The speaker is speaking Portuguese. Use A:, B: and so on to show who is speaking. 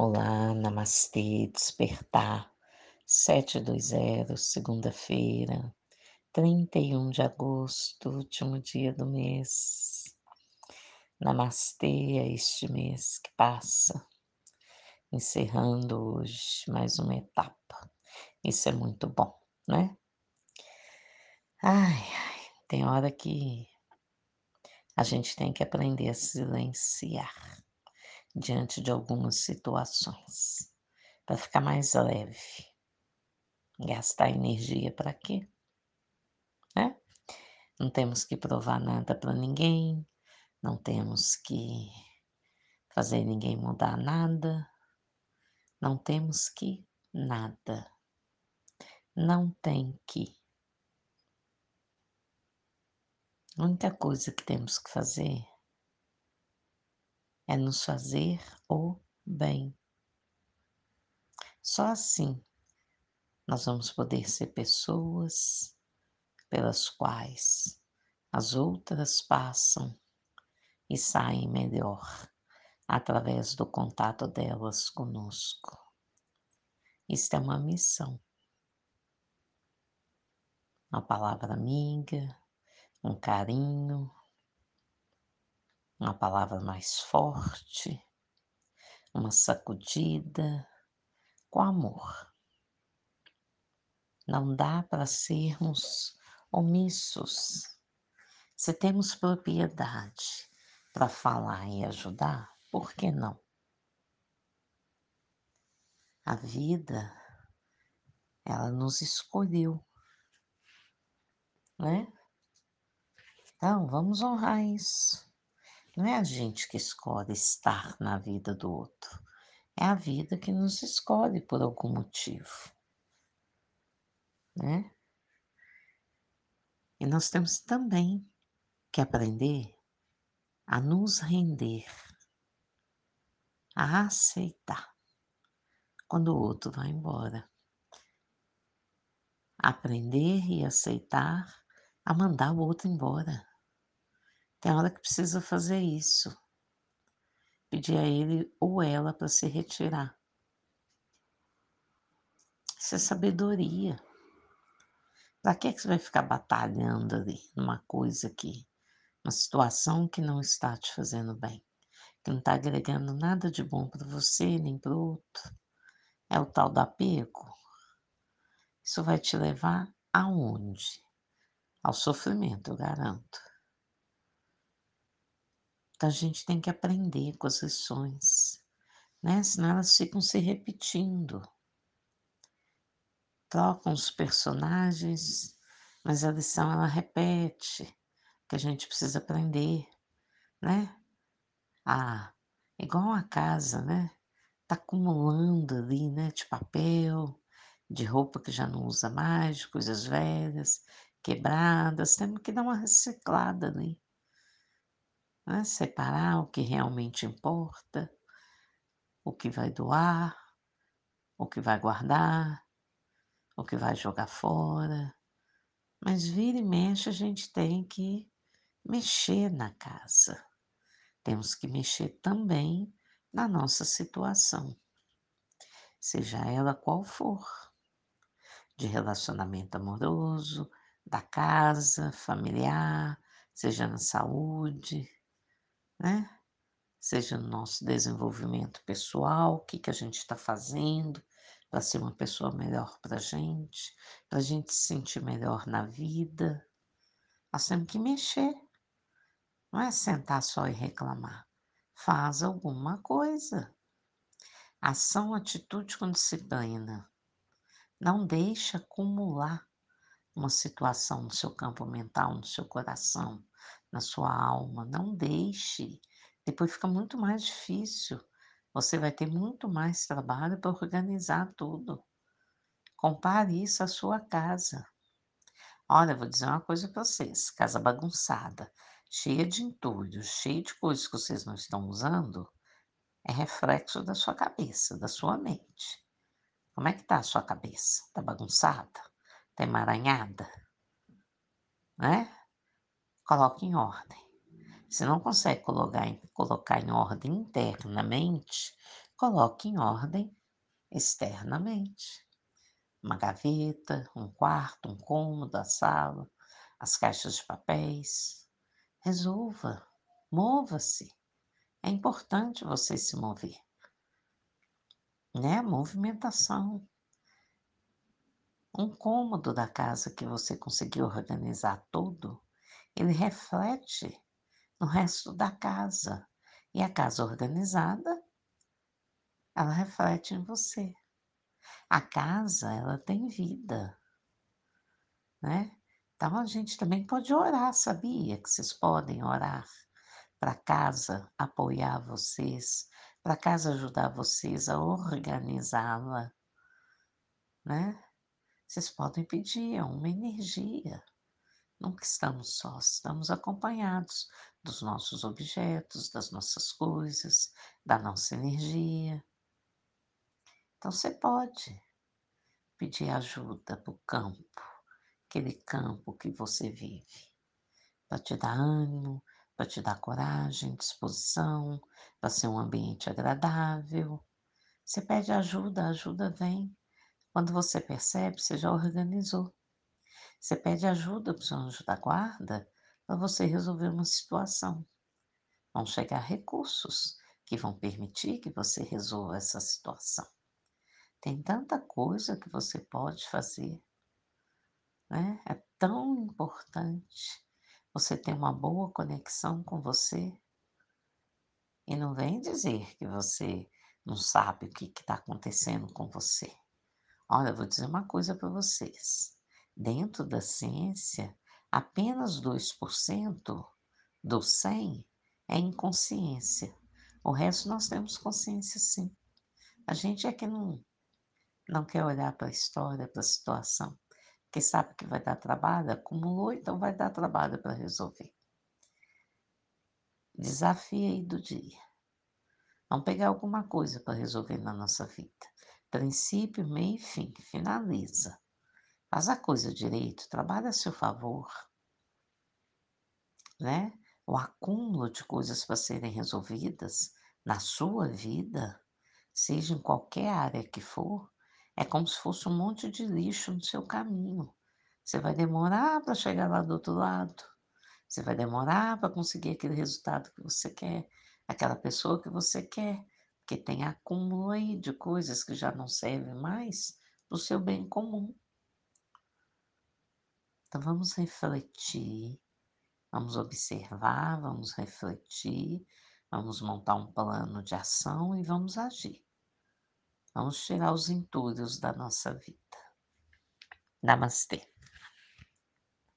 A: Olá, namastê, despertar, 720, segunda-feira, 31 de agosto, último dia do mês. Namastê é este mês que passa, encerrando hoje mais uma etapa. Isso é muito bom, né? Ai, ai, tem hora que a gente tem que aprender a silenciar diante de algumas situações, para ficar mais leve. Gastar energia para quê? Né? Não temos que provar nada para ninguém, não temos que fazer ninguém mudar nada, não temos que nada. Não tem que. A única coisa que temos que fazer é nos fazer o bem. Só assim nós vamos poder ser pessoas pelas quais as outras passam e saem melhor através do contato delas conosco. Isto é uma missão. Uma palavra amiga, um carinho, uma palavra mais forte, uma sacudida com amor. Não dá para sermos omissos. Se temos propriedade para falar e ajudar, por que não? A vida, ela nos escolheu, né? Então, vamos honrar isso. Não é a gente que escolhe estar na vida do outro, é a vida que nos escolhe por algum motivo, né? E nós temos também que aprender a nos render, a aceitar quando o outro vai embora. Aprender e aceitar a mandar o outro embora. Tem hora que precisa fazer isso. Pedir a ele ou ela para se retirar. Isso é sabedoria. Para que, que você vai ficar batalhando ali numa coisa que, uma situação que não está te fazendo bem, que não está agregando nada de bom para você nem para o outro? É o tal do apego. Isso vai te levar aonde? Ao sofrimento, eu garanto. Então a gente tem que aprender com as lições, né? Senão elas ficam se repetindo. Trocam os personagens, mas a lição ela repete, que a gente precisa aprender, né? Ah, igual a casa, né? Tá acumulando ali, né? De papel, de roupa que já não usa mais, de coisas velhas, quebradas, temos que dar uma reciclada ali. Né? Separar o que realmente importa, o que vai doar, o que vai guardar, o que vai jogar fora. Mas vira e mexe a gente tem que mexer na casa. Temos que mexer também na nossa situação, seja ela qual for, de relacionamento amoroso, da casa, familiar, seja na saúde, né? Seja no nosso desenvolvimento pessoal, o que, que a gente está fazendo para ser uma pessoa melhor para a gente, para a gente se sentir melhor na vida. Nós temos que mexer. Não é sentar só e reclamar. Faz alguma coisa. Ação, atitude com disciplina. Não deixe acumular uma situação no seu campo mental, no seu coração, na sua alma. Não deixe. Depois fica muito mais difícil. Você vai ter muito mais trabalho para organizar tudo. Compare isso à sua casa. Olha, vou dizer uma coisa para vocês: casa bagunçada, cheia de entulhos, cheia de coisas que vocês não estão usando, é reflexo da sua cabeça, da sua mente. Como é que tá a sua cabeça? Tá bagunçada? Tá emaranhada? Né? Coloque em ordem. Se não consegue colocar em, colocar em ordem internamente, coloque em ordem externamente. Uma gaveta, um quarto, um cômodo, a sala, as caixas de papéis. Resolva, mova-se. É importante você se mover, né? Movimentação. Um cômodo da casa que você conseguiu organizar todo, ele reflete no resto da casa. E a casa organizada, ela reflete em você. A casa, ela tem vida, né? Então a gente também pode orar, sabia que vocês podem orar para casa apoiar vocês, para casa ajudar vocês a organizá-la, né? Vocês podem pedir uma energia. Nunca estamos sós, estamos acompanhados dos nossos objetos, das nossas coisas, da nossa energia. Então você pode pedir ajuda para o campo, aquele campo que você vive, para te dar ânimo, para te dar coragem, disposição, para ser um ambiente agradável. Você pede ajuda, a ajuda vem. Quando você percebe, você já organizou. Você pede ajuda para o seu anjo da guarda para você resolver uma situação. Vão chegar recursos que vão permitir que você resolva essa situação. Tem tanta coisa que você pode fazer, né? É tão importante você ter uma boa conexão com você. E não vem dizer que você não sabe o que está acontecendo com você. Olha, eu vou dizer uma coisa para vocês. Dentro da ciência, apenas 2% do 100 é inconsciência. O resto nós temos consciência sim. A gente é que não, não quer olhar para a história, para a situação, porque sabe que vai dar trabalho, acumulou, então vai dar trabalho para resolver. Desafio aí do dia. Vamos pegar alguma coisa para resolver na nossa vida. Princípio, meio e fim, finaliza. Faz a coisa direito, trabalha a seu favor. Né? O acúmulo de coisas para serem resolvidas na sua vida, seja em qualquer área que for, é como se fosse um monte de lixo no seu caminho. Você vai demorar para chegar lá do outro lado. Você vai demorar para conseguir aquele resultado que você quer, aquela pessoa que você quer, porque tem acúmulo aí de coisas que já não servem mais para o seu bem comum. Então vamos refletir, vamos observar, vamos refletir, vamos montar um plano de ação e vamos agir. Vamos tirar os entulhos da nossa vida. Namastê.